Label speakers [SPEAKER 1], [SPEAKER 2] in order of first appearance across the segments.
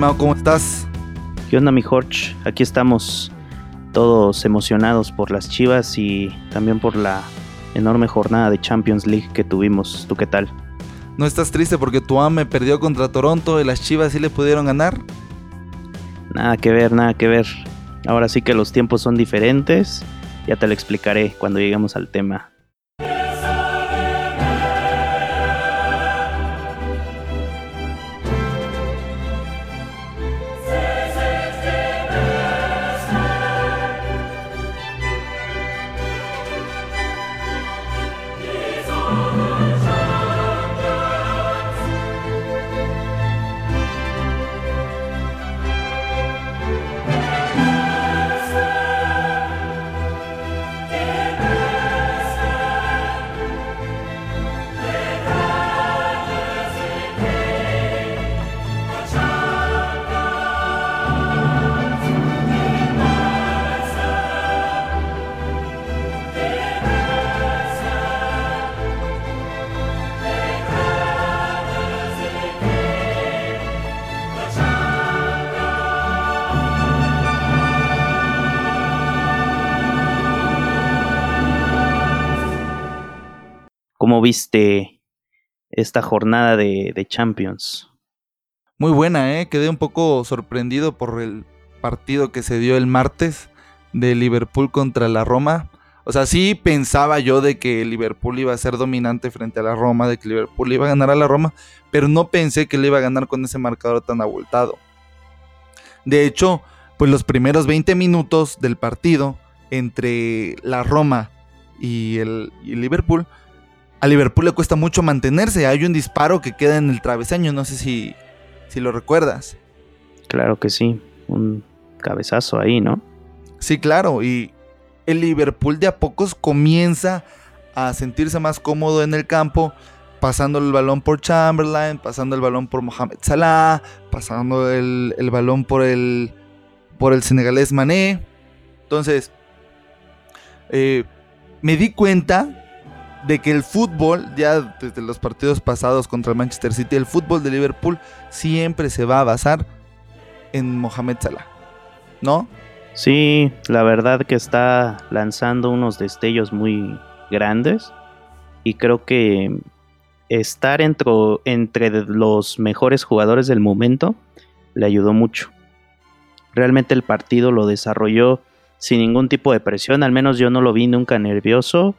[SPEAKER 1] Mao? ¿Cómo estás?
[SPEAKER 2] ¿Qué onda, mi Jorge? Aquí estamos todos emocionados por las Chivas y también por la enorme jornada de Champions League que tuvimos. ¿Tú qué tal?
[SPEAKER 1] ¿No estás triste porque tu AME perdió contra Toronto y las Chivas sí le pudieron ganar?
[SPEAKER 2] Nada que ver, nada que ver. Ahora sí que los tiempos son diferentes. Ya te lo explicaré cuando lleguemos al tema. ¿Cómo viste esta jornada de, Champions?
[SPEAKER 1] Muy buena, ¿eh? Quedé un poco sorprendido por el partido que se dio el martes de Liverpool contra la Roma. O sea, sí pensaba yo de que Liverpool iba a ser dominante frente a la Roma, de que Liverpool iba a ganar a la Roma, pero no pensé que le iba a ganar con ese marcador tan abultado. De hecho, pues los primeros 20 minutos del partido entre la Roma y el y Liverpool a Liverpool le cuesta mucho mantenerse. Hay un disparo que queda en el travesaño, no sé si, si lo recuerdas.
[SPEAKER 2] Claro que sí, un cabezazo ahí, ¿no?
[SPEAKER 1] Sí, claro, y el Liverpool de a pocos comienza a sentirse más cómodo en el campo, pasando el balón por Chamberlain, pasando el balón por Mohamed Salah, pasando el, el balón por el, por el senegalés Mané. Entonces, eh, me di cuenta de que el fútbol, ya desde los partidos pasados contra el Manchester City, el fútbol de Liverpool siempre se va a basar en Mohamed Salah, ¿no?
[SPEAKER 2] Sí, la verdad que está lanzando unos destellos muy grandes y creo que estar entre, entre los mejores jugadores del momento le ayudó mucho. Realmente el partido lo desarrolló sin ningún tipo de presión, al menos yo no lo vi nunca nervioso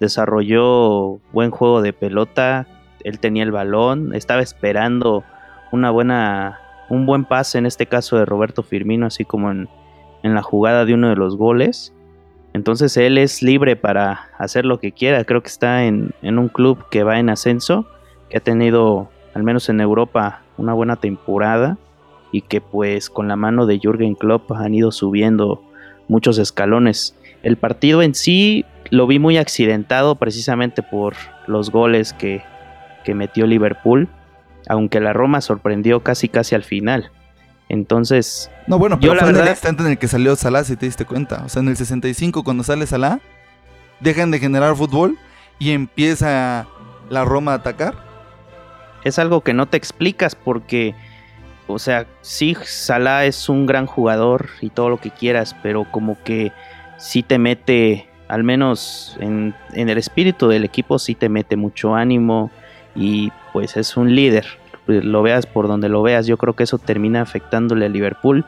[SPEAKER 2] desarrolló buen juego de pelota, él tenía el balón, estaba esperando una buena, un buen pase en este caso de Roberto Firmino, así como en, la jugada de uno de los goles. Entonces él es libre para hacer lo que quiera. Creo que está en, en, un club que va en ascenso, que ha tenido, al menos en Europa, una buena temporada y que pues con la mano de Jürgen Klopp han ido subiendo muchos escalones. El partido en sí lo vi muy accidentado precisamente por los goles que, metió Liverpool, aunque la Roma sorprendió casi casi al final. Entonces,
[SPEAKER 1] no, bueno, pero fue en el instante en el que salió Salah, si te diste cuenta. O sea, en el 65 cuando sale Salah, dejan de generar fútbol y empieza la Roma a atacar.
[SPEAKER 2] Es algo que no te explicas porque o sea, sí Salah es un gran jugador y todo lo que quieras, pero como que sí te mete al menos en, el espíritu del equipo sí te mete mucho ánimo y pues es un líder. Lo veas por donde lo veas, yo creo que eso termina afectándole a Liverpool.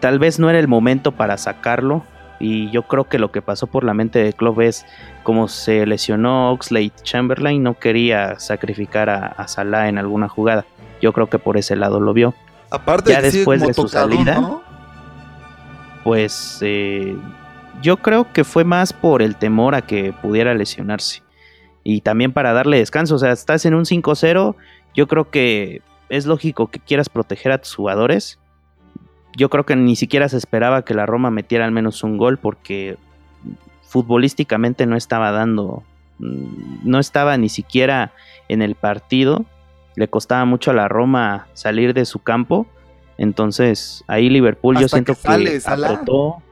[SPEAKER 2] Tal vez no era el momento para sacarlo y yo creo que lo que pasó por la mente de Klopp es como se lesionó Oxlade Chamberlain, no quería sacrificar a, Salah en alguna jugada. Yo creo que por ese lado lo vio.
[SPEAKER 1] Aparte ya después de su salida,
[SPEAKER 2] pues eh, yo creo que fue más por el temor a que pudiera lesionarse. Y también para darle descanso. O sea, estás en un 5-0. Yo creo que es lógico que quieras proteger a tus jugadores. Yo creo que ni siquiera se esperaba que la Roma metiera al menos un gol porque futbolísticamente no estaba dando, mm, no estaba ni siquiera en el partido. Le costaba mucho a la Roma salir de su campo. Entonces ahí Liverpool yo siento que, apretó.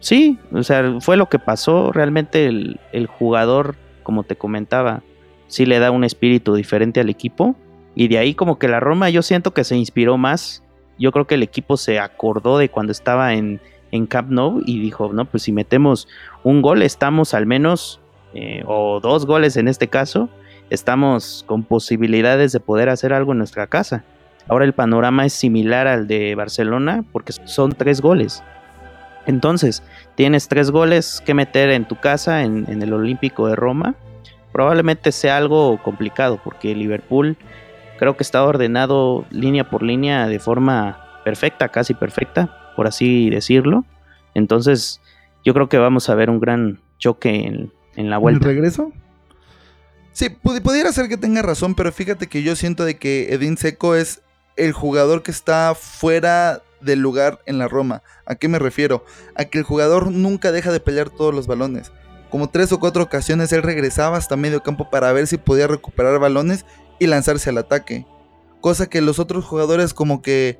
[SPEAKER 2] Sí, o sea, fue lo que pasó. Realmente el, jugador, como te comentaba, sí le da un espíritu diferente al equipo Y de ahí como que la Roma yo siento que se inspiró más. Yo creo que el equipo se acordó de cuando estaba en, en Camp Nou y dijo, no, pues si metemos un gol estamos al menos, eh, o dos goles en este caso, estamos con posibilidades de poder hacer algo en nuestra casa. Ahora el panorama es similar al de Barcelona porque son tres goles. Entonces, tienes tres goles que meter en tu casa, en, el Olímpico de Roma. Probablemente sea algo complicado porque Liverpool creo que está ordenado línea por línea de forma perfecta, casi perfecta, por así decirlo. Entonces, yo creo que vamos a ver un gran choque en, en la vuelta.
[SPEAKER 1] ¿El regreso? Sí, pudiera ser que tenga razón, pero fíjate que yo siento de que Edín Seco es el jugador que está fuera del lugar en la Roma. ¿A qué me refiero? A que el jugador nunca deja de pelear todos los balones. Como tres o cuatro ocasiones él regresaba hasta medio campo para ver si podía recuperar balones y lanzarse al ataque. Cosa que los otros jugadores como que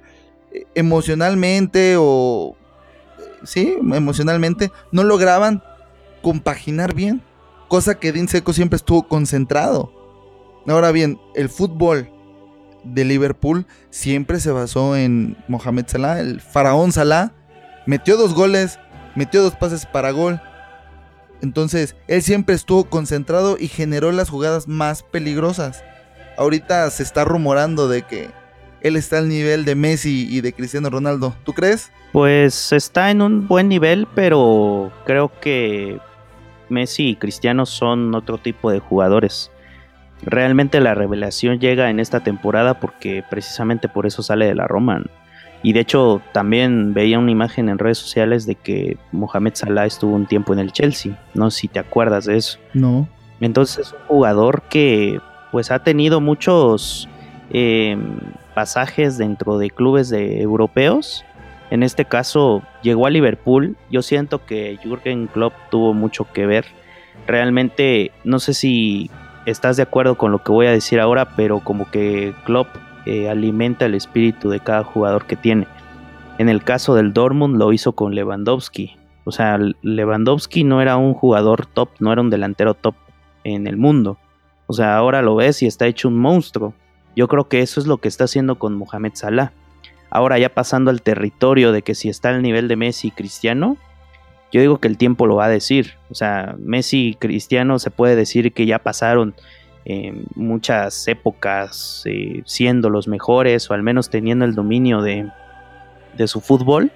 [SPEAKER 1] eh, emocionalmente o... Sí, emocionalmente no lograban compaginar bien. Cosa que Dean Seco siempre estuvo concentrado. Ahora bien, el fútbol de Liverpool siempre se basó en Mohamed Salah, el faraón Salah. Metió dos goles, metió dos pases para gol. Entonces, él siempre estuvo concentrado y generó las jugadas más peligrosas. Ahorita se está rumorando de que él está al nivel de Messi y de Cristiano Ronaldo. ¿Tú crees?
[SPEAKER 2] Pues está en un buen nivel, pero creo que Messi y Cristiano son otro tipo de jugadores. Realmente la revelación llega en esta temporada porque precisamente por eso sale de la Roma. Y de hecho también veía una imagen en redes sociales de que Mohamed Salah estuvo un tiempo en el Chelsea. No sé si te acuerdas de eso.
[SPEAKER 1] No.
[SPEAKER 2] Entonces es un jugador que pues ha tenido muchos em, pasajes dentro de clubes de europeos. En este caso llegó a Liverpool. Yo siento que Jürgen Klopp tuvo mucho que ver. Realmente no sé si estás de acuerdo con lo que voy a decir ahora, pero como que Klopp eh, alimenta el espíritu de cada jugador que tiene. En el caso del Dortmund lo hizo con Lewandowski. O sea, Lewandowski no era un jugador top, no era un delantero top en el mundo. O sea, ahora lo ves y está hecho un monstruo. Yo creo que eso es lo que está haciendo con Mohamed Salah. Ahora ya pasando al territorio de que si está al nivel de Messi y Cristiano, yo digo que el tiempo lo va a decir. O sea, Messi y Cristiano se puede decir que ya pasaron eh, muchas épocas eh, siendo los mejores o al menos teniendo el dominio de, de su fútbol.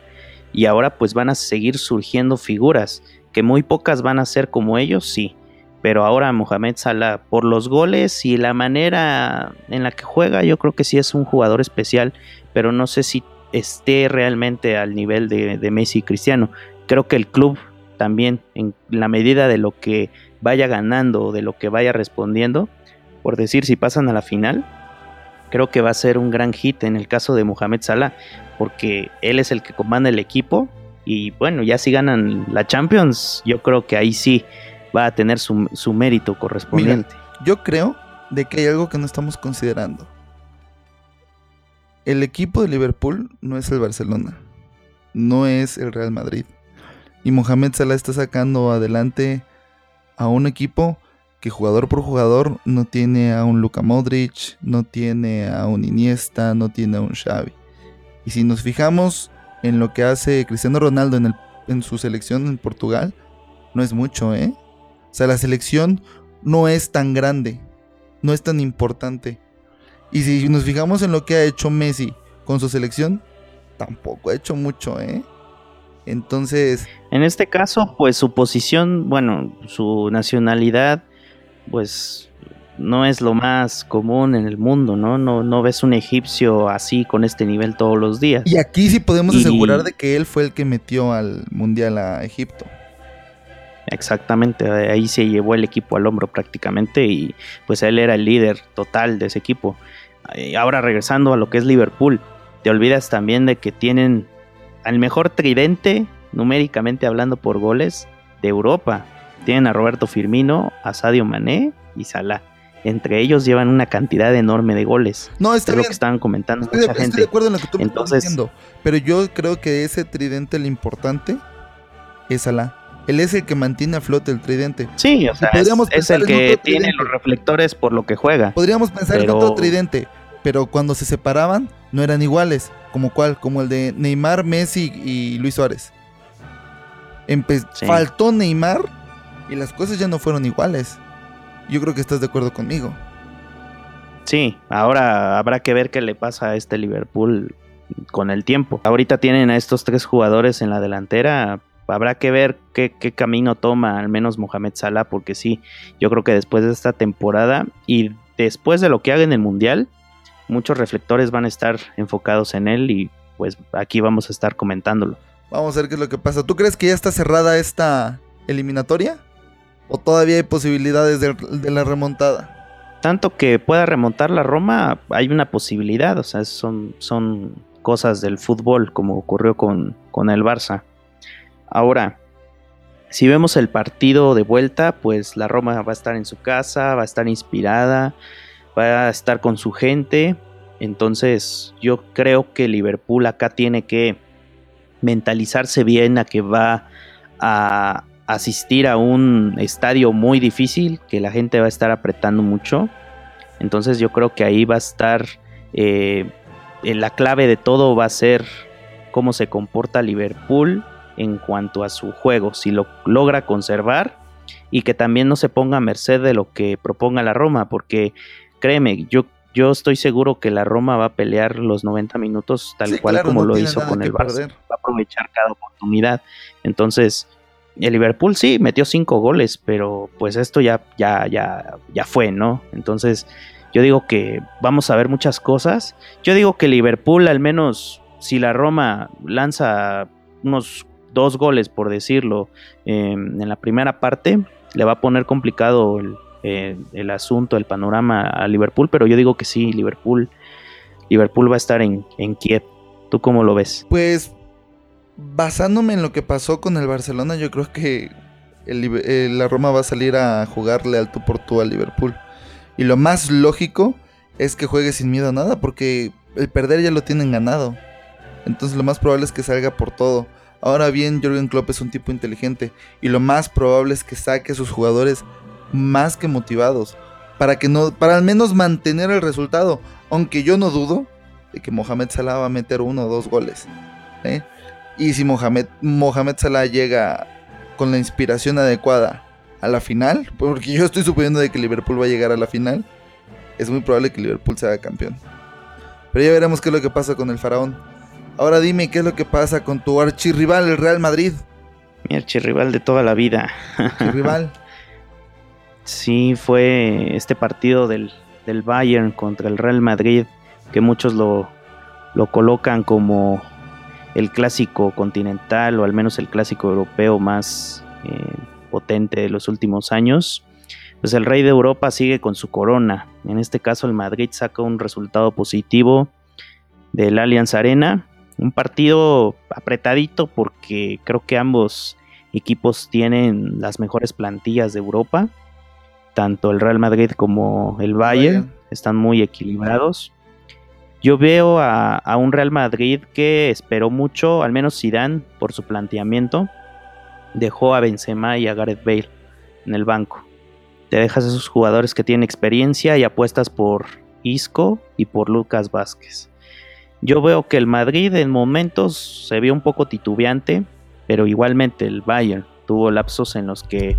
[SPEAKER 2] Y ahora pues van a seguir surgiendo figuras que muy pocas van a ser como ellos, sí. Pero ahora Mohamed Salah, por los goles y la manera en la que juega, yo creo que sí es un jugador especial, pero no sé si esté realmente al nivel de, de Messi y Cristiano creo que el club también, en la medida de lo que vaya ganando o de lo que vaya respondiendo, por decir si pasan a la final, creo que va a ser un gran hit en el caso de Mohamed Salah, porque él es el que comanda el equipo y bueno, ya si ganan la Champions, yo creo que ahí sí va a tener su, mérito correspondiente.
[SPEAKER 1] yo creo de que hay algo que no estamos considerando. El equipo de Liverpool no es el Barcelona, no es el Real Madrid y Mohamed Salah está sacando adelante a un equipo que jugador por jugador no tiene a un Luka Modric, no tiene a un Iniesta, no tiene a un Xavi. Y si nos fijamos en lo que hace Cristiano Ronaldo en, en su selección en Portugal, no es mucho, ¿eh? O sea, la selección no es tan grande, no es tan importante. Y si nos fijamos en lo que ha hecho Messi con su selección, tampoco ha hecho mucho, ¿eh? Entonces...
[SPEAKER 2] En este caso, pues su posición, bueno, su nacionalidad, pues no es lo más común en el mundo, ¿no? No, no ves un egipcio así con este nivel todos los días.
[SPEAKER 1] Y aquí sí podemos asegurar de que él fue el que metió al Mundial a Egipto.
[SPEAKER 2] Exactamente, ahí se llevó el equipo al hombro prácticamente y pues él era el líder total de ese equipo. Ahora regresando a lo que es Liverpool, te olvidas también de que tienen al mejor tridente, numéricamente hablando por goles, de Europa. Tienen a Roberto Firmino, a Sadio Mané y Salah. Entre ellos llevan una cantidad enorme de goles.
[SPEAKER 1] No, está
[SPEAKER 2] es lo que estaban comentando
[SPEAKER 1] estoy, mucha gente. de acuerdo en lo que tú Entonces, me estás diciendo. Pero yo creo que ese tridente, lo importante es Salah. Él es el que mantiene a flote el tridente.
[SPEAKER 2] Sí, o sea, es, el que tiene los reflectores por lo que juega.
[SPEAKER 1] Podríamos pensar en otro tridente. pero cuando se separaban no eran iguales. ¿Como cuál? Como el de Neymar, Messi y Luis Suárez. Faltó Neymar y las cosas ya no fueron iguales. Yo creo que estás de acuerdo conmigo.
[SPEAKER 2] Sí, ahora habrá que ver qué le pasa a este Liverpool con el tiempo. Ahorita tienen a estos tres jugadores en la delantera. Habrá que ver qué, qué, camino toma al menos Mohamed Salah, porque sí, yo creo que después de esta temporada y después de lo que haga en el Mundial, muchos reflectores van a estar enfocados en él y pues aquí vamos a estar comentándolo.
[SPEAKER 1] Vamos a ver qué es lo que pasa. ¿Tú crees que ya está cerrada esta eliminatoria? ¿O todavía hay posibilidades de, la remontada?
[SPEAKER 2] Tanto que pueda remontar la Roma, hay una posibilidad. O sea, son, son cosas del fútbol, como ocurrió con, con el Barça. Ahora, si vemos el partido de vuelta, pues la Roma va a estar en su casa, va a estar inspirada, va a estar con su gente. Entonces, yo creo que Liverpool acá tiene que mentalizarse bien a que va a asistir a un estadio muy difícil, que la gente va a estar apretando mucho. Entonces yo creo que ahí va a estar eh, la clave de todo va a ser cómo se comporta Liverpool en cuanto a su juego, si lo logra conservar y que también no se ponga a merced de lo que proponga la Roma, porque créeme, yo yo estoy seguro que la Roma va a pelear los 90 minutos tal cual como lo hizo con el Barça. Va a aprovechar cada oportunidad. Entonces, el Liverpool sí metió cinco goles, pero pues esto ya, ya, ya, ya fue, ¿no? Entonces, yo digo que vamos a ver muchas cosas. Yo digo que Liverpool, al menos, si la Roma lanza unos dos goles, por decirlo, em, en la primera parte, le va a poner complicado el, eh, el asunto, el panorama a Liverpool, pero yo digo que sí, Liverpool, Liverpool va a estar en, en Kiev. ¿Tú cómo lo ves?
[SPEAKER 1] Pues basándome en lo que pasó con el Barcelona, yo creo que eh, la Roma va a salir a jugarle al tú por tú al Liverpool. Y lo más lógico es que juegue sin miedo a nada, porque el perder ya lo tienen ganado. Entonces lo más probable es que salga por todo. Ahora bien, Jürgen Klopp es un tipo inteligente y lo más probable es que saque a sus jugadores más que motivados para que no para al menos mantener el resultado, aunque yo no dudo de que Mohamed Salah va a meter uno o dos goles. ¿eh? Y si Mohamed, Mohamed Salah llega con la inspiración adecuada a la final, porque yo estoy suponiendo de que Liverpool va a llegar a la final, es muy probable que Liverpool sea campeón. Pero ya veremos qué es lo que pasa con el faraón. Ahora dime qué es lo que pasa con tu archirrival, el Real Madrid.
[SPEAKER 2] Mi archirrival de toda la vida.
[SPEAKER 1] Archirrival.
[SPEAKER 2] Sí, fue este partido del, Bayern contra el Real Madrid, que muchos lo, colocan como el clásico continental o al menos el clásico europeo más eh, potente de los últimos años. Pues el rey de Europa sigue con su corona. En este caso el Madrid saca un resultado positivo del Allianz Arena. Un partido apretadito porque creo que ambos equipos tienen las mejores plantillas de Europa tanto el Real Madrid como el Bayern están muy equilibrados. Yo veo a, un Real Madrid que esperó mucho, al menos Zidane, por su planteamiento. Dejó a Benzema y a Gareth Bale en el banco. Te dejas a esos jugadores que tienen experiencia y apuestas por Isco y por Lucas Vázquez. Yo veo que el Madrid en momentos se vio un poco titubeante, pero igualmente el Bayern tuvo lapsos en los que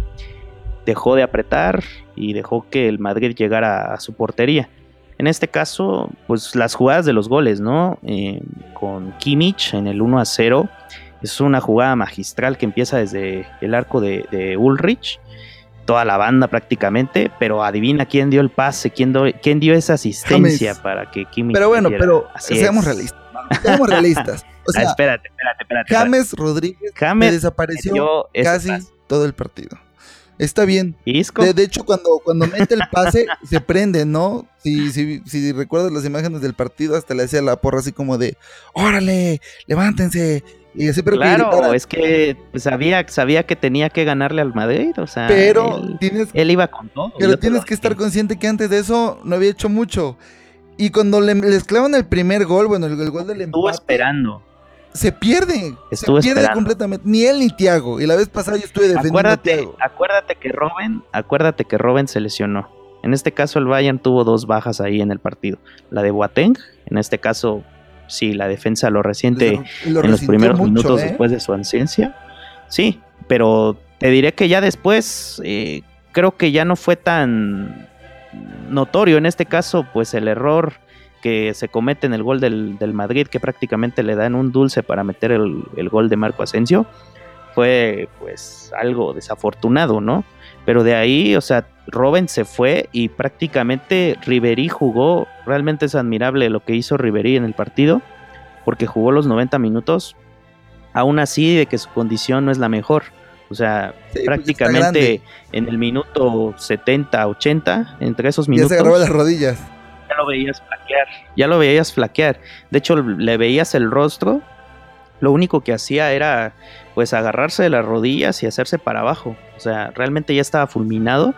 [SPEAKER 2] dejó de apretar y dejó que el Madrid llegara a su portería. En este caso, pues las jugadas de los goles, ¿no? Eh, con Kimmich en el 1 a 0. Es una jugada magistral que empieza desde el arco de, Ulrich. Toda la banda prácticamente, pero adivina quién dio el pase, quién, quién dio esa asistencia para que Kimmich.
[SPEAKER 1] Pero bueno, pero seamos realistas. Seamos realistas. O sea,
[SPEAKER 2] espérate, espérate, espérate.
[SPEAKER 1] James Rodríguez desapareció casi todo el partido. Está bien. De, hecho, cuando, cuando mete el pase, se prende, ¿no? Si, si, si recuerdas las imágenes del partido, hasta le hacía la porra así como de, órale, levántense. Y así,
[SPEAKER 2] pero claro, es que sabía, sabía que tenía que ganarle al Madrid, o sea,
[SPEAKER 1] pero
[SPEAKER 2] él,
[SPEAKER 1] tienes,
[SPEAKER 2] él iba con todo.
[SPEAKER 1] Pero tienes que estar consciente que antes de eso no había hecho mucho. Y cuando le, les clavan el primer gol, bueno, el, gol del empate.
[SPEAKER 2] Estuvo esperando
[SPEAKER 1] se pierde. se pierde completamente. Ni él ni Tiago. Y la vez pasada yo estuve defendiendo
[SPEAKER 2] acuérdate, Acuérdate que Robin, acuérdate que Robin se lesionó. En este caso el Bayern tuvo dos bajas ahí en el partido. La de Boateng, en este caso sí, la defensa lo resiente en los primeros minutos ¿eh? después de su ausencia. Sí, pero te diré que ya después eh, creo que ya no fue tan notorio en este caso, pues el error que se comete en el gol del, Madrid, que prácticamente le dan un dulce para meter el, el, gol de Marco Asensio, fue pues algo desafortunado, ¿no? Pero de ahí, o sea, Robben se fue y prácticamente Riverí jugó. Realmente es admirable lo que hizo Riverí en el partido, porque jugó los 90 minutos, aún así de que su condición no es la mejor. O sea, pues, prácticamente en el minuto 70, 80, entre esos minutos.
[SPEAKER 1] Ya se agarró las rodillas.
[SPEAKER 2] Ya lo veías flaquear. Ya lo veías flaquear. De hecho, le veías el rostro. Lo único que hacía era, pues, agarrarse de las rodillas y hacerse para abajo. O sea, realmente ya estaba fulminado.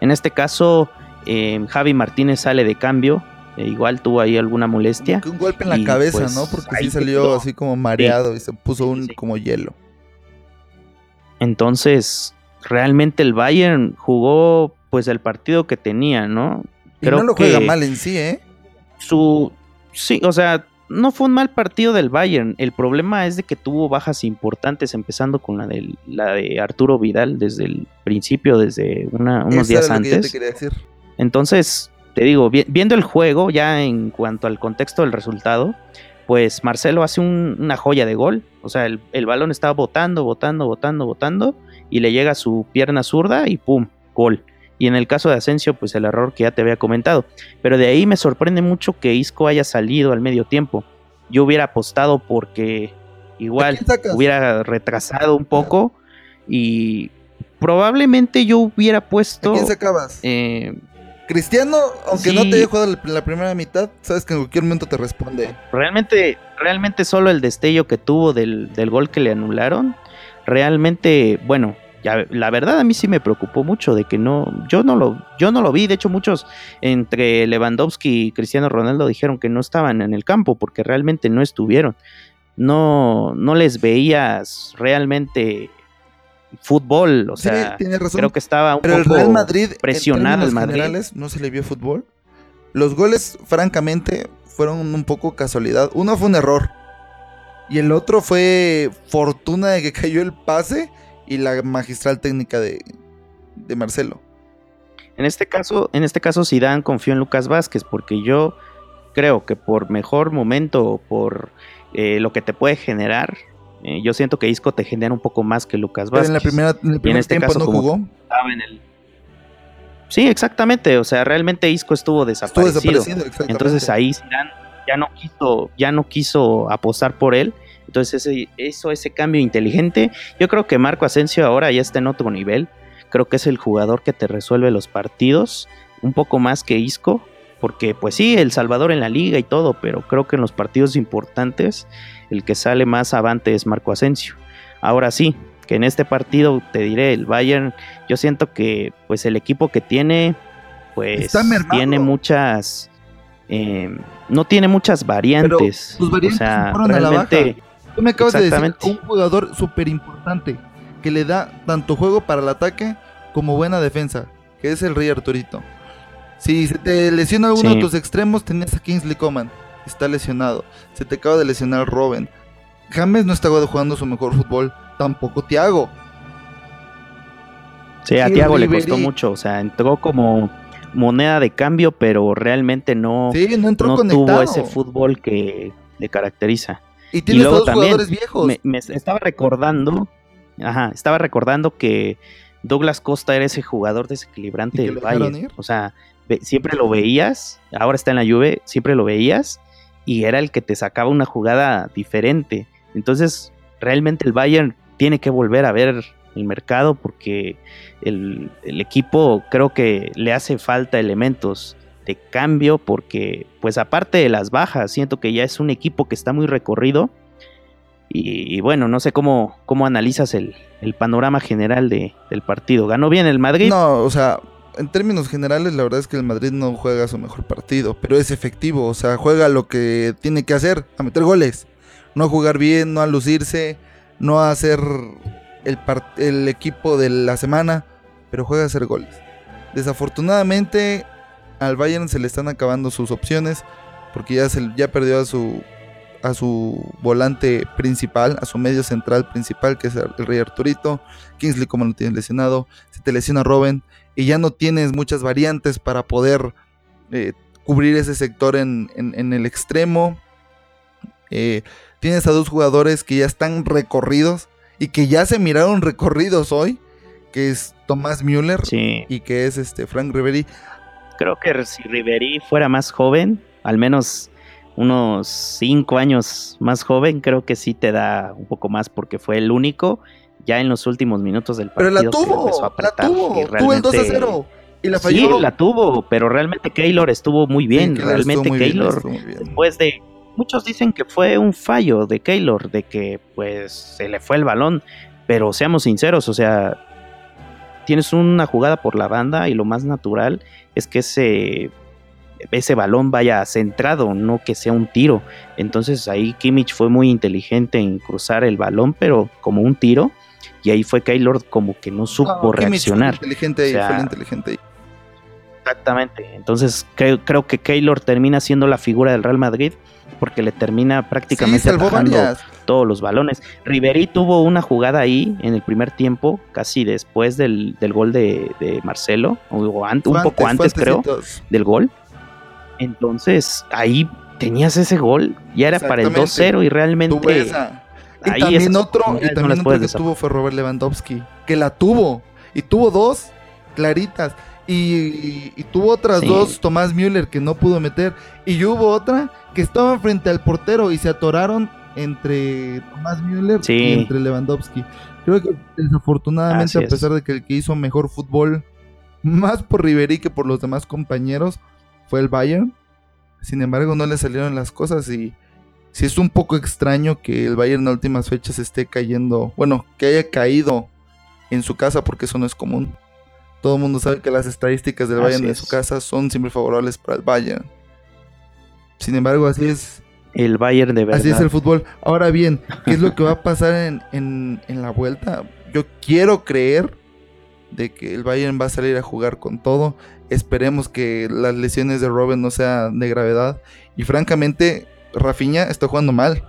[SPEAKER 2] En este caso, eh, Javi Martínez sale de cambio. E igual tuvo ahí alguna molestia.
[SPEAKER 1] Un golpe en la cabeza, pues, ¿no? Porque sí salió así como mareado y se puso un como hielo.
[SPEAKER 2] Entonces, realmente el Bayern jugó pues el partido que tenía, ¿no?
[SPEAKER 1] Creo y no lo juega mal en sí, ¿eh?
[SPEAKER 2] Su sí, o sea, no fue un mal partido del Bayern. El problema es de que tuvo bajas importantes, empezando con la de, la de Arturo Vidal desde el principio, desde unos días antes. Entonces, te digo, viendo el juego, ya en cuanto al contexto del resultado, pues Marcelo hace una joya de gol. O sea, el, balón estaba botando, botando, botando, botando, y le llega a su pierna zurda y ¡pum! Gol. Y en el caso de Asensio, pues el error que ya te había comentado. Pero de ahí me sorprende mucho que Isco haya salido al medio tiempo. Yo hubiera apostado porque igual hubiera retrasado un poco y probablemente yo hubiera puesto...
[SPEAKER 1] ¿A quién sacabas? Eh, Cristiano, aunque no te haya jugado la primera mitad, sabes que en cualquier momento te responde.
[SPEAKER 2] Realmente, realmente solo el destello que tuvo del, gol que le anularon, realmente, bueno, ya, la verdad a mí sí me preocupó mucho de que no, yo no lo, yo no lo vi. De hecho, muchos entre Lewandowski y Cristiano Ronaldo dijeron que no estaban en el campo porque realmente no estuvieron. No, no les veías realmente fútbol, o sea, creo que estaba un
[SPEAKER 1] Pero
[SPEAKER 2] poco
[SPEAKER 1] el Real Madrid,
[SPEAKER 2] presionado el Madrid.
[SPEAKER 1] no se le vio fútbol. Los goles, francamente, fueron un poco casualidad. Uno fue un error. Y el otro fue fortuna de que cayó el pase y la magistral técnica de, de Marcelo.
[SPEAKER 2] En este caso, en este caso Zidane confió en Lucas Vázquez porque yo creo que por mejor momento, por eh, lo que te puede generar, eh, yo siento que Isco te genera un poco más que Lucas Vázquez.
[SPEAKER 1] en, la primera, en el primer este tiempo no jugó.
[SPEAKER 2] Sí, exactamente. O sea, realmente Isco estuvo desaparecido. Entonces ahí ya no quiso, ya no quiso apostar por él. Entonces ese, eso, ese cambio inteligente. Yo creo que Marco Asensio ahora ya está en otro nivel. Creo que es el jugador que te resuelve los partidos. Un poco más que Isco. Porque pues sí, El Salvador en la liga y todo. Pero creo que en los partidos importantes el que sale más avante es Marco Asensio. Ahora sí, que en este partido te diré, el Bayern, yo siento que pues el equipo que tiene, pues tiene muchas, eh, no tiene muchas variantes.
[SPEAKER 1] o sea, realmente, Tú me acabas de decir un jugador súper importante que le da tanto juego para el ataque como buena defensa, que es el Rey Arturito. Si se te lesiona alguno de tus extremos, tenías a Kingsley Coman está lesionado. Se te acaba de lesionar Robin. James no está jugando su mejor fútbol. Tampoco Thiago.
[SPEAKER 2] Sí, a Thiago le costó mucho. O sea, entró como moneda de cambio, pero realmente no, no, tuvo ese fútbol que le caracteriza.
[SPEAKER 1] Y tiene luego también viejos.
[SPEAKER 2] Me, estaba recordando, ajá, estaba recordando que Douglas Costa era ese jugador desequilibrante del Valle. O sea, siempre lo veías, ahora está en la Juve, siempre lo veías y era el que te sacaba una jugada diferente. Entonces, realmente el Bayern tiene que volver a ver el mercado porque el, equipo creo que le hace falta elementos cambio porque pues aparte de las bajas siento que ya es un equipo que está muy recorrido. Y, bueno no sé cómo, cómo analizas el, panorama general de, del partido. Ganó bien el Madrid
[SPEAKER 1] no o sea en términos generales, la verdad es que el Madrid no juega su mejor partido, pero es efectivo, o sea, juega lo que tiene que hacer, a meter goles, no a jugar bien, no a lucirse, no a hacer el, el equipo de la semana, pero juega a hacer goles. Desafortunadamente al Bayern se le están acabando sus opciones porque ya, se, ya perdió a su, a su volante principal, a su medio central principal, que es el, Rey Arturito. Kingsley, como lo tienes lesionado, se te lesiona Robin y ya no tienes muchas variantes para poder eh, cubrir ese sector en, el extremo. Eh, tienes a dos jugadores que ya están recorridos y que ya se miraron recorridos hoy, que es Tomás Müller y que es este Frank Riveri.
[SPEAKER 2] Creo que si Riveri fuera más joven, al menos unos cinco años más joven, creo que sí te da un poco más porque fue el único ya en los últimos minutos del partido.
[SPEAKER 1] Pero la tuvo, la tuvo, tuvo el 2 a 0 y la falló.
[SPEAKER 2] Sí, la tuvo, pero realmente Keylor estuvo muy bien, realmente Keylor después de muchos dicen que fue un fallo de Keylor, de que pues se le fue el balón, pero seamos sinceros, o sea, tienes una jugada por la banda y lo más natural es que ese ese balón vaya centrado, no que sea un tiro. Entonces ahí Kimmich fue muy inteligente en cruzar el balón, pero como un tiro. Y ahí fue Keylor como que no supo reaccionar.
[SPEAKER 1] Fue inteligente ahí, fue inteligente ahí.
[SPEAKER 2] Exactamente. Entonces creo, creo, que Keylor termina siendo la figura del Real Madrid porque le termina prácticamente sí, todos los balones. Ribery tuvo una jugada ahí en el primer tiempo, casi después del, gol de, Marcelo, o un poco antes creo del gol. Entonces ahí tenías ese gol, ya era para el 2-0 y realmente...
[SPEAKER 1] Y también otro, y también otro que tuvo fue Robert Lewandowski, que la tuvo, y tuvo dos claritas. Y, tuvo otras dos, Tomás Müller, que no pudo meter. Y hubo otra que estaba frente al portero y se atoraron entre Tomás Müller y entre Lewandowski. Creo que desafortunadamente, a pesar de que el que hizo mejor fútbol, más por Ribery que por los demás compañeros, fue el Bayern. Sin embargo, no le salieron las cosas y si es un poco extraño que el Bayern en últimas fechas esté cayendo, bueno, que haya caído en su casa porque eso no es común. Todo el mundo sabe que las estadísticas del Bayern en su casa son siempre favorables para el Bayern. Sin embargo, así es.
[SPEAKER 2] El Bayern de verdad.
[SPEAKER 1] Así es el fútbol. Ahora bien, ¿qué es lo que va a pasar en, en la vuelta? Yo quiero creer de que el Bayern va a salir a jugar con todo. Esperemos que las lesiones de Robin no sean de gravedad. Y francamente, Rafinha está jugando mal.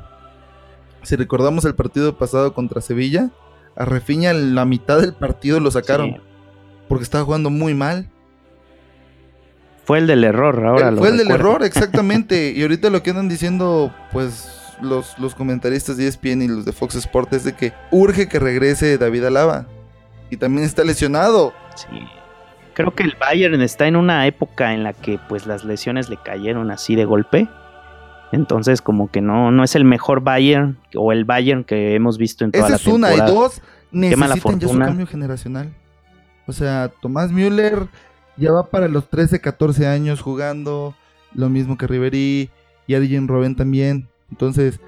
[SPEAKER 1] Si recordamos el partido pasado contra Sevilla, a Rafinha en la mitad del partido lo sacaron. Porque estaba jugando muy mal.
[SPEAKER 2] Fue el del error, ahora
[SPEAKER 1] Fue el del error, exactamente. y ahorita lo que andan diciendo, pues, los, los comentaristas de ESPN y los de Fox Sports es de que urge que regrese David Alaba. Y también está lesionado.
[SPEAKER 2] Sí. Creo que el Bayern está en una época en la que pues las lesiones le cayeron así de golpe. Entonces como que no, no es el mejor Bayern o el Bayern que hemos visto en toda
[SPEAKER 1] Esa
[SPEAKER 2] la
[SPEAKER 1] es una y dos necesitan ya su cambio generacional. O sea, Tomás Müller ya va para los 13, 14 años jugando, lo mismo que Ribery y Adrien Robben también. Entonces,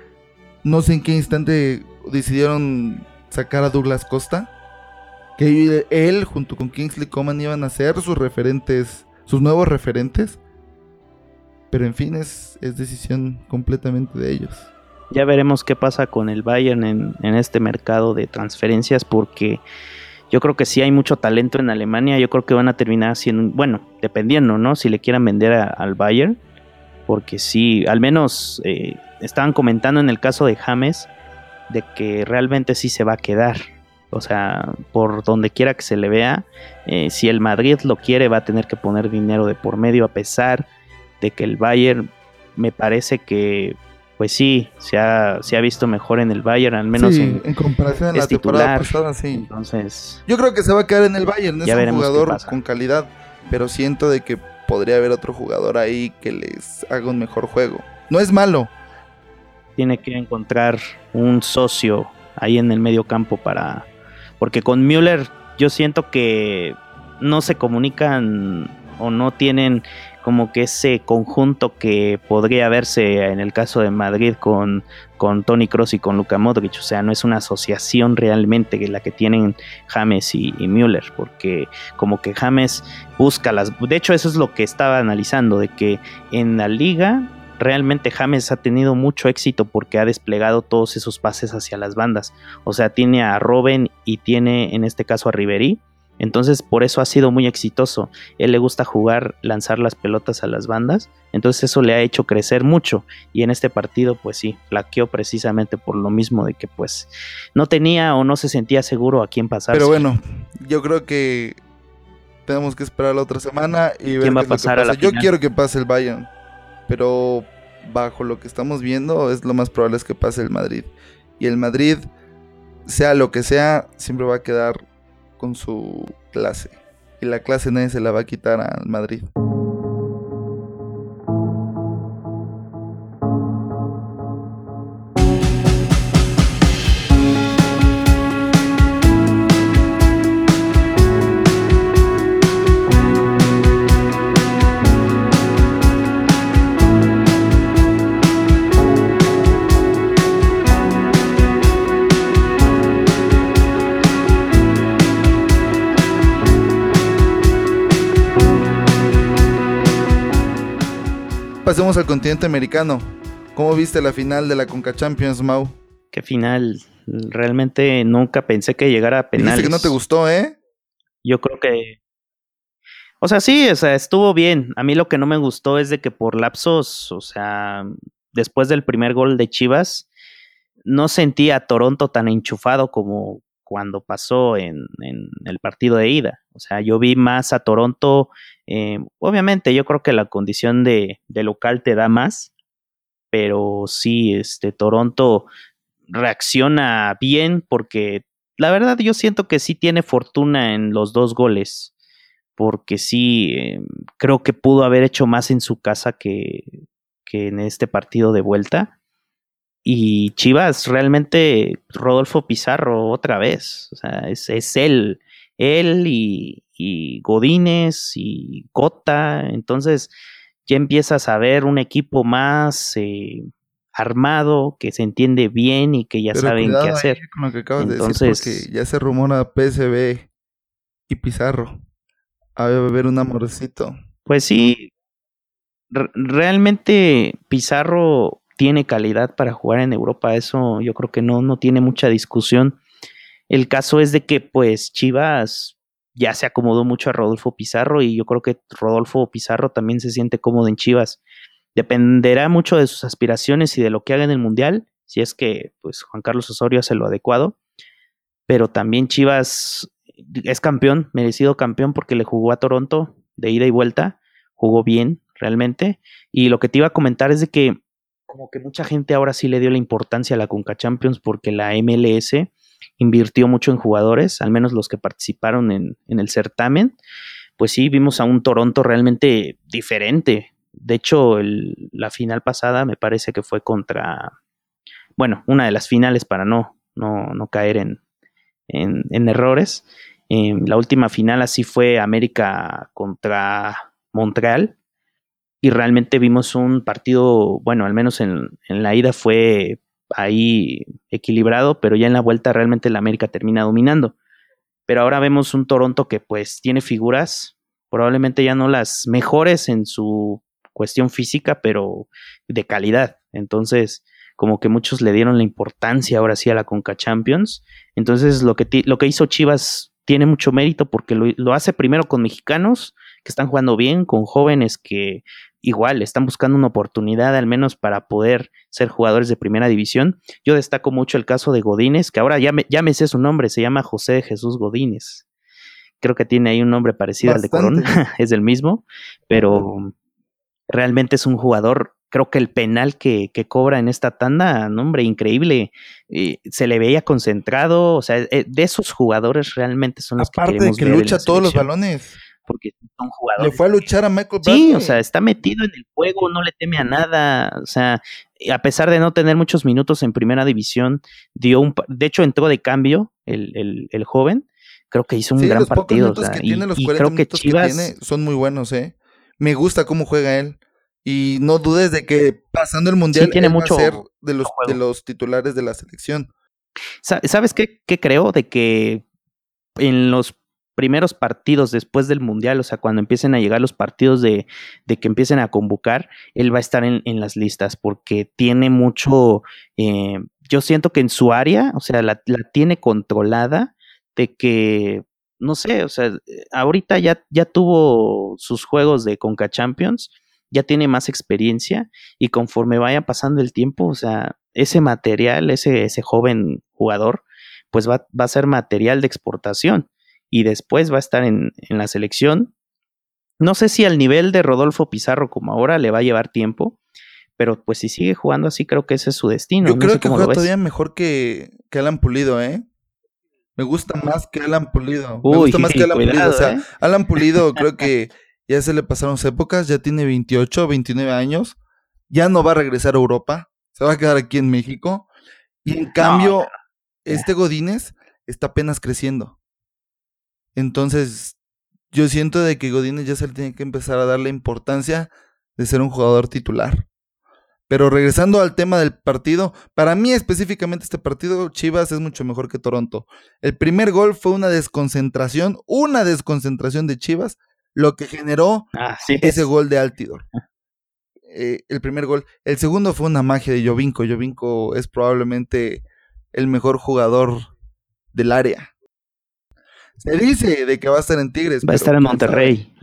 [SPEAKER 1] no sé en qué instante decidieron sacar a Douglas Costa que él junto con Kingsley Coman iban a ser sus referentes, sus nuevos referentes. Pero en fin, es, decisión completamente de ellos.
[SPEAKER 2] Ya veremos qué pasa con el Bayern en, este mercado de transferencias porque yo creo que sí hay mucho talento en Alemania. Yo creo que van a terminar siendo, bueno, dependiendo, ¿no? Si le quieran vender al Bayern. Porque sí, al menos eh, estaban comentando en el caso de James de que realmente sí se va a quedar. O sea, por donde quiera que se le vea, eh, si el Madrid lo quiere va a tener que poner dinero de por medio a pesar de que el Bayern me parece que pues sí, se ha, se ha visto mejor en el Bayern, al menos
[SPEAKER 1] en, comparación a la temporada pasada, sí.
[SPEAKER 2] Entonces,
[SPEAKER 1] yo creo que se va a quedar en el Bayern, es un jugador con calidad, pero siento de que podría haber otro jugador ahí que les haga un mejor juego. No es malo.
[SPEAKER 2] Tiene que encontrar un socio ahí en el medio campo para, porque con Müller yo siento que no se comunican o no tienen como que ese conjunto que podría verse en el caso de Madrid con, con Tony Cross y con Luka Modric. O sea, no es una asociación realmente la que tienen James y, Müller, porque como que James busca las... De hecho, eso es lo que estaba analizando, de que en la liga realmente James ha tenido mucho éxito porque ha desplegado todos esos pases hacia las bandas. O sea, tiene a Robin y tiene en este caso a Ribery Entonces, por eso ha sido muy exitoso. Él le gusta jugar, lanzar las pelotas a las bandas. Entonces, eso le ha hecho crecer mucho. Y en este partido, pues sí, flaqueó precisamente por lo mismo de que, pues, no tenía o no se sentía seguro a quién pasar.
[SPEAKER 1] Pero bueno, yo creo que tenemos que esperar la otra semana y ver
[SPEAKER 2] ¿Quién va a pasar a la
[SPEAKER 1] Yo
[SPEAKER 2] final?
[SPEAKER 1] quiero que pase el Bayern, pero bajo lo que estamos viendo, es lo más probable es que pase el Madrid. Y el Madrid, sea lo que sea, siempre va a quedar con su clase. Y la clase nadie se la va a quitar al Madrid. Pasemos al continente americano. ¿Cómo viste la final de la Conca Champions, Mau?
[SPEAKER 2] Qué final. Realmente nunca pensé que llegara a penales.
[SPEAKER 1] Dijiste que no te gustó, ¿eh?
[SPEAKER 2] Yo creo que. O sea, sí, o sea, estuvo bien. A mí lo que no me gustó es de que por lapsos, o sea, después del primer gol de Chivas, no sentí a Toronto tan enchufado como cuando pasó en, en el partido de ida. O sea, yo vi más a Toronto. Eh, obviamente, yo creo que la condición de, local te da más, pero sí, este Toronto reacciona bien porque la verdad yo siento que sí tiene fortuna en los dos goles, porque sí eh, creo que pudo haber hecho más en su casa que, que en este partido de vuelta. Y Chivas, realmente, Rodolfo Pizarro otra vez, o sea, es, es él, él y, y Godínez y Cota, entonces ya empiezas a ver un equipo más eh, armado, que se entiende bien y que ya
[SPEAKER 1] Pero
[SPEAKER 2] saben qué hacer.
[SPEAKER 1] con lo que acabas
[SPEAKER 2] Entonces-
[SPEAKER 1] de decir, porque ya se rumora PSB y Pizarro. A ver un amorcito.
[SPEAKER 2] Pues sí, re- realmente Pizarro tiene calidad para jugar en Europa, eso yo creo que no, no tiene mucha discusión. El caso es de que pues Chivas ya se acomodó mucho a Rodolfo Pizarro y yo creo que Rodolfo Pizarro también se siente cómodo en Chivas. Dependerá mucho de sus aspiraciones y de lo que haga en el Mundial, si es que pues Juan Carlos Osorio hace lo adecuado, pero también Chivas es campeón, merecido campeón porque le jugó a Toronto de ida y vuelta, jugó bien realmente. Y lo que te iba a comentar es de que como que mucha gente ahora sí le dio la importancia a la Conca Champions porque la MLS invirtió mucho en jugadores, al menos los que participaron en, el certamen. Pues sí, vimos a un Toronto realmente diferente. De hecho, la final pasada me parece que fue contra, bueno, una de las finales para no, no, no caer en, en, errores. Eh, la última final así fue América contra Montreal y realmente vimos un partido, bueno, al menos en, en la ida fue ahí equilibrado, pero ya en la vuelta realmente la América termina dominando. Pero ahora vemos un Toronto que pues tiene figuras, probablemente ya no las mejores en su cuestión física, pero de calidad. Entonces, como que muchos le dieron la importancia ahora sí a la Conca Champions. Entonces, lo que, lo que hizo Chivas tiene mucho mérito porque lo, lo hace primero con mexicanos que están jugando bien, con jóvenes que igual están buscando una oportunidad al menos para poder ser jugadores de primera división. Yo destaco mucho el caso de Godínez, que ahora ya me, ya me sé su nombre, se llama José Jesús Godínez. Creo que tiene ahí un nombre parecido al de. Corona, es el mismo, pero realmente es un jugador, creo que el penal que, que cobra en esta tanda, no, hombre, increíble, eh, se le veía concentrado, o sea, eh, de esos jugadores realmente son los
[SPEAKER 1] Aparte
[SPEAKER 2] que
[SPEAKER 1] de
[SPEAKER 2] queremos
[SPEAKER 1] que
[SPEAKER 2] ver en
[SPEAKER 1] lucha todos los balones.
[SPEAKER 2] Porque son
[SPEAKER 1] Le
[SPEAKER 2] jugadores
[SPEAKER 1] fue a luchar a Michael
[SPEAKER 2] Sí,
[SPEAKER 1] Bradley.
[SPEAKER 2] o sea, está metido en el juego, no le teme a nada, o sea, a pesar de no tener muchos minutos en primera división, dio un, de hecho entró de cambio el, el, el joven, creo que hizo un
[SPEAKER 1] Sí,
[SPEAKER 2] gran
[SPEAKER 1] los pocos
[SPEAKER 2] partido, o
[SPEAKER 1] minutos
[SPEAKER 2] sea,
[SPEAKER 1] que
[SPEAKER 2] y,
[SPEAKER 1] tiene, los
[SPEAKER 2] y
[SPEAKER 1] 40
[SPEAKER 2] creo que Chivas,
[SPEAKER 1] que tiene son muy buenos, ¿eh? Me gusta cómo juega él. Y no dudes de que pasando el mundial
[SPEAKER 2] tiene
[SPEAKER 1] él
[SPEAKER 2] mucho
[SPEAKER 1] va a ser de los,
[SPEAKER 2] juego.
[SPEAKER 1] de los titulares de la selección.
[SPEAKER 2] sa- ¿sabes qué, qué creo? De que en los primeros partidos después del mundial, o sea, cuando empiecen a llegar los partidos de, que empiecen a convocar, él va a estar en, en las listas porque tiene mucho, eh, yo siento que en su área, o sea, la, la tiene controlada de que no sé, o sea, ahorita ya, ya tuvo sus juegos de Conca Champions, ya tiene más experiencia y conforme vaya pasando el tiempo, o sea, ese material, ese, ese joven jugador, pues va, va a ser material de exportación y después va a estar en, en la selección. No sé si al nivel de Rodolfo Pizarro como ahora le va a llevar tiempo, pero pues si sigue jugando así, creo que ese es su destino.
[SPEAKER 1] Yo creo que juega todavía mejor que, que Alan Pulido, ¿eh? Me gusta más que Alan Pulido. Me gusta más que Alan Pulido. O sea, ¿eh? Alan Pulido creo que ya se le pasaron sus épocas, ya tiene 28, 29 años. Ya no va a regresar a Europa. Se va a quedar aquí en México. Y en cambio, este Godínez está apenas creciendo. Entonces, yo siento de que Godínez ya se le tiene que empezar a dar la importancia de ser un jugador titular. Pero regresando al tema del partido, para mí específicamente este partido, Chivas es mucho mejor que Toronto. El primer gol fue una desconcentración, una desconcentración de Chivas, lo que generó ese gol de Altidor. Eh, el primer gol. El segundo fue una magia de Jovinko. Jovinko es probablemente el mejor jugador del área. Se dice de que va a estar en Tigres.
[SPEAKER 2] Va a estar en Monterrey.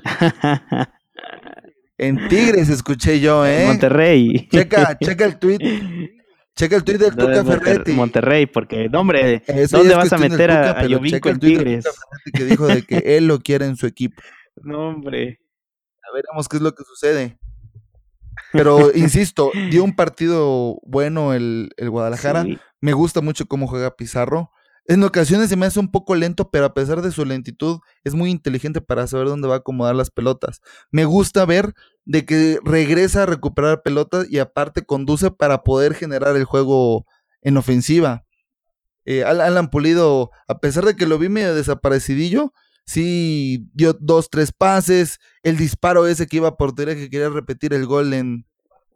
[SPEAKER 1] En Tigres escuché yo, ¿eh?
[SPEAKER 2] Monterrey.
[SPEAKER 1] Checa, checa el tweet. Checa el tweet del Tuca Ferretti.
[SPEAKER 2] Monterrey, porque, no, hombre, ¿dónde vas a meter a, a en Tigres?
[SPEAKER 1] que dijo de que él lo quiere en su equipo.
[SPEAKER 2] No, hombre.
[SPEAKER 1] A veremos qué es lo que sucede. Pero, insisto, dio un partido bueno el, el Guadalajara. Me gusta mucho cómo juega Pizarro. En ocasiones se me hace un poco lento, pero a pesar de su lentitud, es muy inteligente para saber dónde va a acomodar las pelotas. Me gusta ver de que regresa a recuperar pelotas y aparte conduce para poder generar el juego en ofensiva. Eh, Alan Pulido, a pesar de que lo vi medio desaparecidillo, sí dio dos, tres pases, el disparo ese que iba por portería que quería repetir el gol en,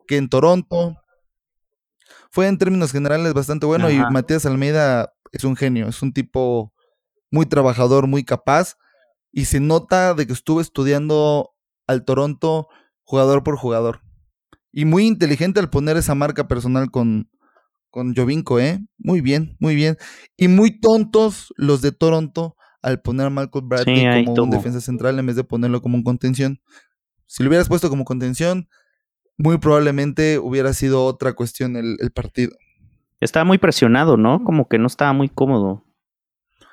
[SPEAKER 1] que en Toronto. Fue en términos generales bastante bueno y Matías Almeida es un genio, es un tipo muy trabajador, muy capaz y se nota de que estuvo estudiando al Toronto jugador por jugador. Y muy inteligente al poner esa marca personal con, con Jovinko, ¿eh? Muy bien, muy bien. Y muy tontos los de Toronto al poner a Malcolm Bradley como un defensa central en vez de ponerlo como un contención. Si lo hubieras puesto como contención, muy probablemente hubiera sido otra cuestión el, el partido.
[SPEAKER 2] Estaba muy presionado, ¿no? Como que no estaba muy cómodo.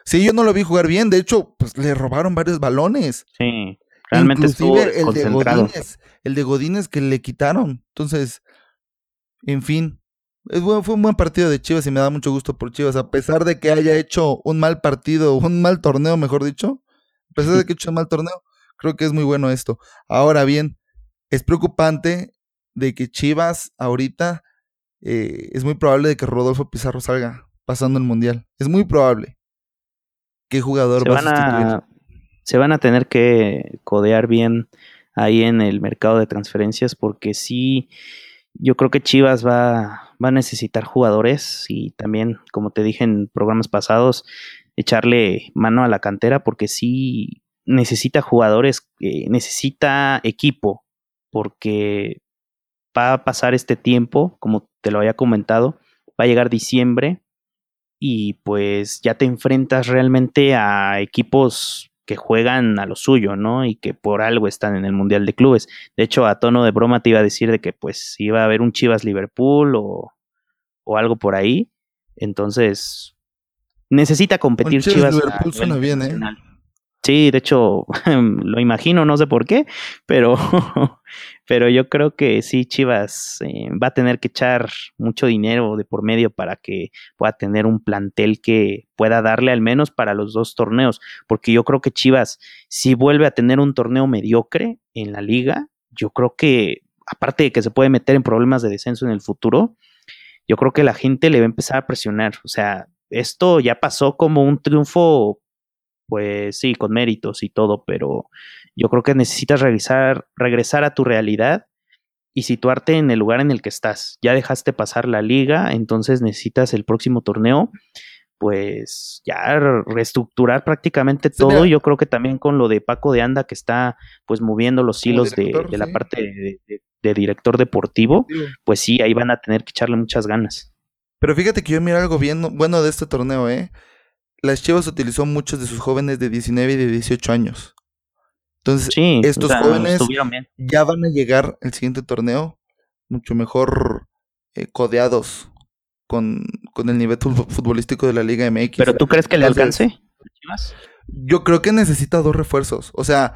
[SPEAKER 1] Sí, yo no lo vi jugar bien. De hecho, pues le robaron varios balones.
[SPEAKER 2] Sí, realmente Inclusive
[SPEAKER 1] el de Godínez, el de Godínez que le quitaron. Entonces, en fin, fue un buen partido de Chivas y me da mucho gusto por Chivas. A pesar de que haya hecho un mal partido, un mal torneo, mejor dicho. A pesar de que haya hecho un mal torneo, creo que es muy bueno esto. Ahora bien, es preocupante de que Chivas ahorita eh, es muy probable de que Rodolfo Pizarro salga pasando el Mundial. Es muy probable. ¿Qué jugador
[SPEAKER 2] se
[SPEAKER 1] va
[SPEAKER 2] van a sustituir? se van a tener que codear bien ahí en el mercado de transferencias porque sí, yo creo que Chivas va, va a necesitar jugadores y también, como te dije en programas pasados, echarle mano a la cantera porque sí necesita jugadores, necesita equipo, porque va a pasar este tiempo, como te lo había comentado, va a llegar diciembre y pues ya te enfrentas realmente a equipos que juegan a lo suyo, ¿no? Y que por algo están en el Mundial de Clubes. De hecho, a tono de broma te iba a decir de que pues iba a haber un Chivas Liverpool o, o algo por ahí. Entonces, necesita competir Chivas.
[SPEAKER 1] Liverpool suena bien, ¿eh?
[SPEAKER 2] Sí, de hecho, lo imagino, no sé por qué, pero, pero yo creo que sí, Chivas eh, va a tener que echar mucho dinero de por medio para que pueda tener un plantel que pueda darle al menos para los dos torneos, porque yo creo que Chivas, si vuelve a tener un torneo mediocre en la liga, yo creo que, aparte de que se puede meter en problemas de descenso en el futuro, yo creo que la gente le va a empezar a presionar, o sea, esto ya pasó como un triunfo pues sí, con méritos y todo, pero yo creo que necesitas regresar, regresar a tu realidad y situarte en el lugar en el que estás. Ya dejaste pasar la liga, entonces necesitas el próximo torneo, pues ya reestructurar prácticamente todo. Yo creo que también con lo de Paco de Anda que está pues moviendo los hilos de, la parte de, director deportivo, pues sí, ahí van a tener que echarle muchas ganas.
[SPEAKER 1] Pero fíjate que yo miro algo bien bueno de este torneo, ¿eh? Las Chivas utilizó muchos de sus jóvenes de 19 y de 18 años. Entonces, estos jóvenes ya van a llegar el siguiente torneo mucho mejor eh, codeados con, el nivel futbolístico de la Liga MX.
[SPEAKER 2] ¿Pero tú crees que le alcance?
[SPEAKER 1] Yo creo que necesita dos refuerzos. O sea,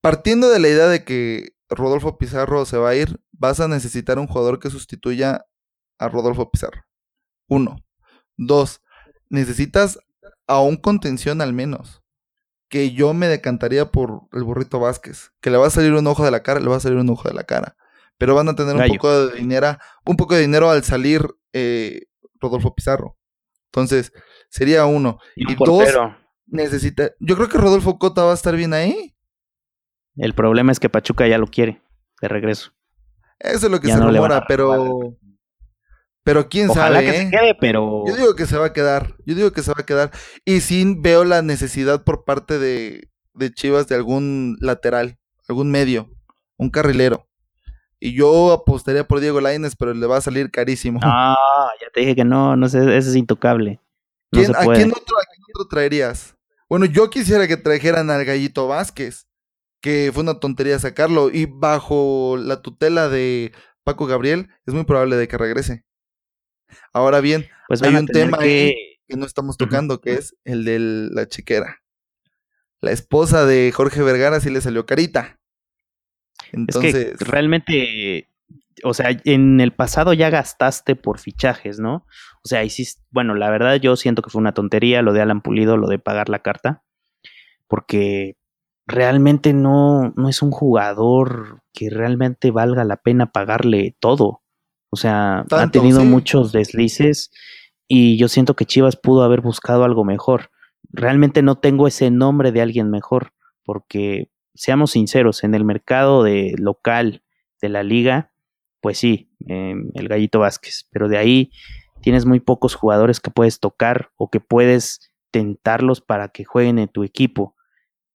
[SPEAKER 1] partiendo de la idea de que Rodolfo Pizarro se va a ir, vas a necesitar un jugador que sustituya a Rodolfo Pizarro. Uno. Dos, necesitas a un contención al menos que yo me decantaría por el burrito Vázquez. Que le va a salir un ojo de la cara, le va a salir un ojo de la cara. Pero van a tener un poco de dinero, un poco de dinero al salir eh, Rodolfo Pizarro. Entonces, sería uno. Y, dos, necesita. Yo creo que Rodolfo Cota va a estar bien ahí.
[SPEAKER 2] El problema es que Pachuca ya lo quiere, de regreso.
[SPEAKER 1] Eso es lo que se rumora, pero. Pero quién sabe. Que se
[SPEAKER 2] ¿eh? quede, pero.
[SPEAKER 1] Yo digo que se va a quedar. Yo digo que se va a quedar. Y sí veo la necesidad por parte de, de Chivas de algún lateral, algún medio, un carrilero. Y yo apostaría por Diego Laines, pero le va a salir carísimo.
[SPEAKER 2] Ah, ya te dije que no, no sé, ese es intocable.
[SPEAKER 1] ¿A, quién otro, ¿A quién otro traerías? Bueno, yo quisiera que trajeran al Gallito Vázquez, que fue una tontería sacarlo, y bajo la tutela de Paco Gabriel, es muy probable de que regrese. Ahora bien, pues hay un tema que... que no estamos tocando, que es el de la chiquera. La esposa de Jorge Vergara sí le salió carita.
[SPEAKER 2] Entonces... Es que realmente, o sea, en el pasado ya gastaste por fichajes, ¿no? O sea, hiciste, bueno, la verdad yo siento que fue una tontería lo de Alan Pulido, lo de pagar la carta, porque realmente no, no es un jugador que realmente valga la pena pagarle todo. O sea, ha tenido muchos deslices y yo siento que Chivas pudo haber buscado algo mejor. Realmente no tengo ese nombre de alguien mejor, porque seamos sinceros, en el mercado de local de la liga, pues sí, em, el Gallito Vázquez, pero de ahí tienes muy pocos jugadores que puedes tocar o que puedes tentarlos para que jueguen en tu equipo.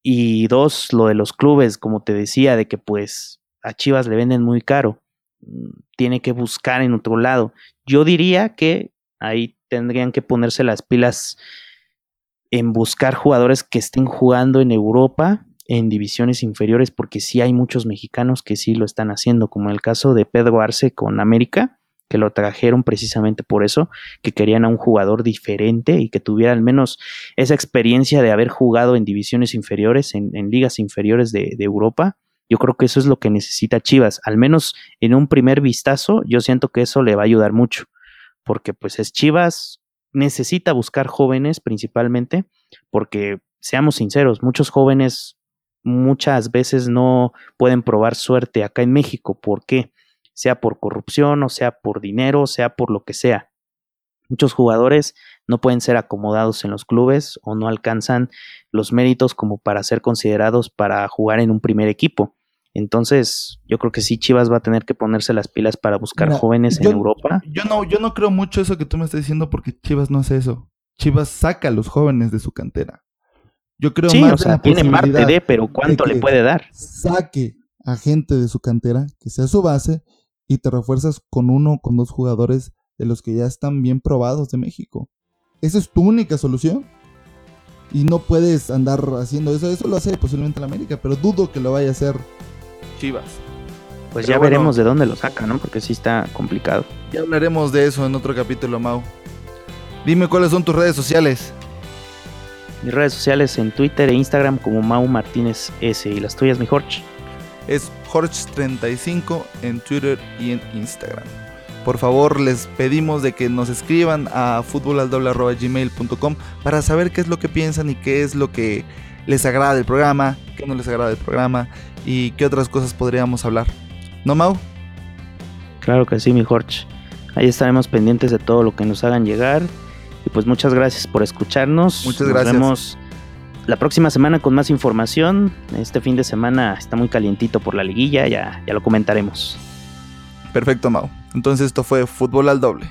[SPEAKER 2] Y dos, lo de los clubes, como te decía, de que pues a Chivas le venden muy caro tiene que buscar en otro lado. Yo diría que ahí tendrían que ponerse las pilas en buscar jugadores que estén jugando en Europa en divisiones inferiores porque sí hay muchos mexicanos que sí lo están haciendo, como el caso de Pedro Arce con América, que lo trajeron precisamente por eso, que querían a un jugador diferente y que tuviera al menos esa experiencia de haber jugado en divisiones inferiores, en, ligas inferiores de Europa yo creo que eso es lo que necesita Chivas, al menos en un primer vistazo, yo siento que eso le va a ayudar mucho, porque pues es Chivas, necesita buscar jóvenes principalmente, porque seamos sinceros, muchos jóvenes muchas veces no pueden probar suerte acá en México, ¿por qué? Sea por corrupción, o sea por dinero, sea por lo que sea. Muchos jugadores no pueden ser acomodados en los clubes o no alcanzan los méritos como para ser considerados para jugar en un primer equipo. Entonces, yo creo que sí, Chivas va a tener que ponerse las pilas para buscar jóvenes en Europa.
[SPEAKER 1] Yo no, yo no creo mucho eso que tú me estás diciendo porque Chivas no hace eso. Chivas saca a los jóvenes de su cantera. Yo creo
[SPEAKER 2] más o sea, tiene parte de, pero ¿cuánto le puede dar?
[SPEAKER 1] Saque a gente de su cantera, que sea su base, y te refuerzas con uno o con dos jugadores de los que ya están bien probados de México. Esa es tu única solución. Y no puedes andar haciendo eso. Eso lo hace posiblemente la América, pero dudo que lo vaya a hacer Chivas.
[SPEAKER 2] Pues ya veremos de dónde lo saca, ¿no? Porque sí está complicado.
[SPEAKER 1] Ya hablaremos de eso en otro capítulo, Mau. Dime cuáles son tus redes sociales.
[SPEAKER 2] Mis redes sociales en Twitter e Instagram como Mau Martínez S. ¿Y las tuyas, mi Jorge?
[SPEAKER 1] Es Jorge35 en Twitter y en Instagram por favor les pedimos de que nos escriban a futbolaldoble.gmail.com para saber qué es lo que piensan y qué es lo que les agrada del programa, qué no les agrada del programa y qué otras cosas podríamos hablar. ¿No, Mau?
[SPEAKER 2] Claro que sí, mi Jorge. Ahí estaremos pendientes de todo lo que nos hagan llegar. Y pues muchas gracias por escucharnos.
[SPEAKER 1] Muchas gracias.
[SPEAKER 2] Nos vemos la próxima semana con más información. Este fin de semana está muy calientito por la liguilla, ya, ya lo comentaremos.
[SPEAKER 1] Perfecto, Mau. Entonces esto fue Fútbol al Doble.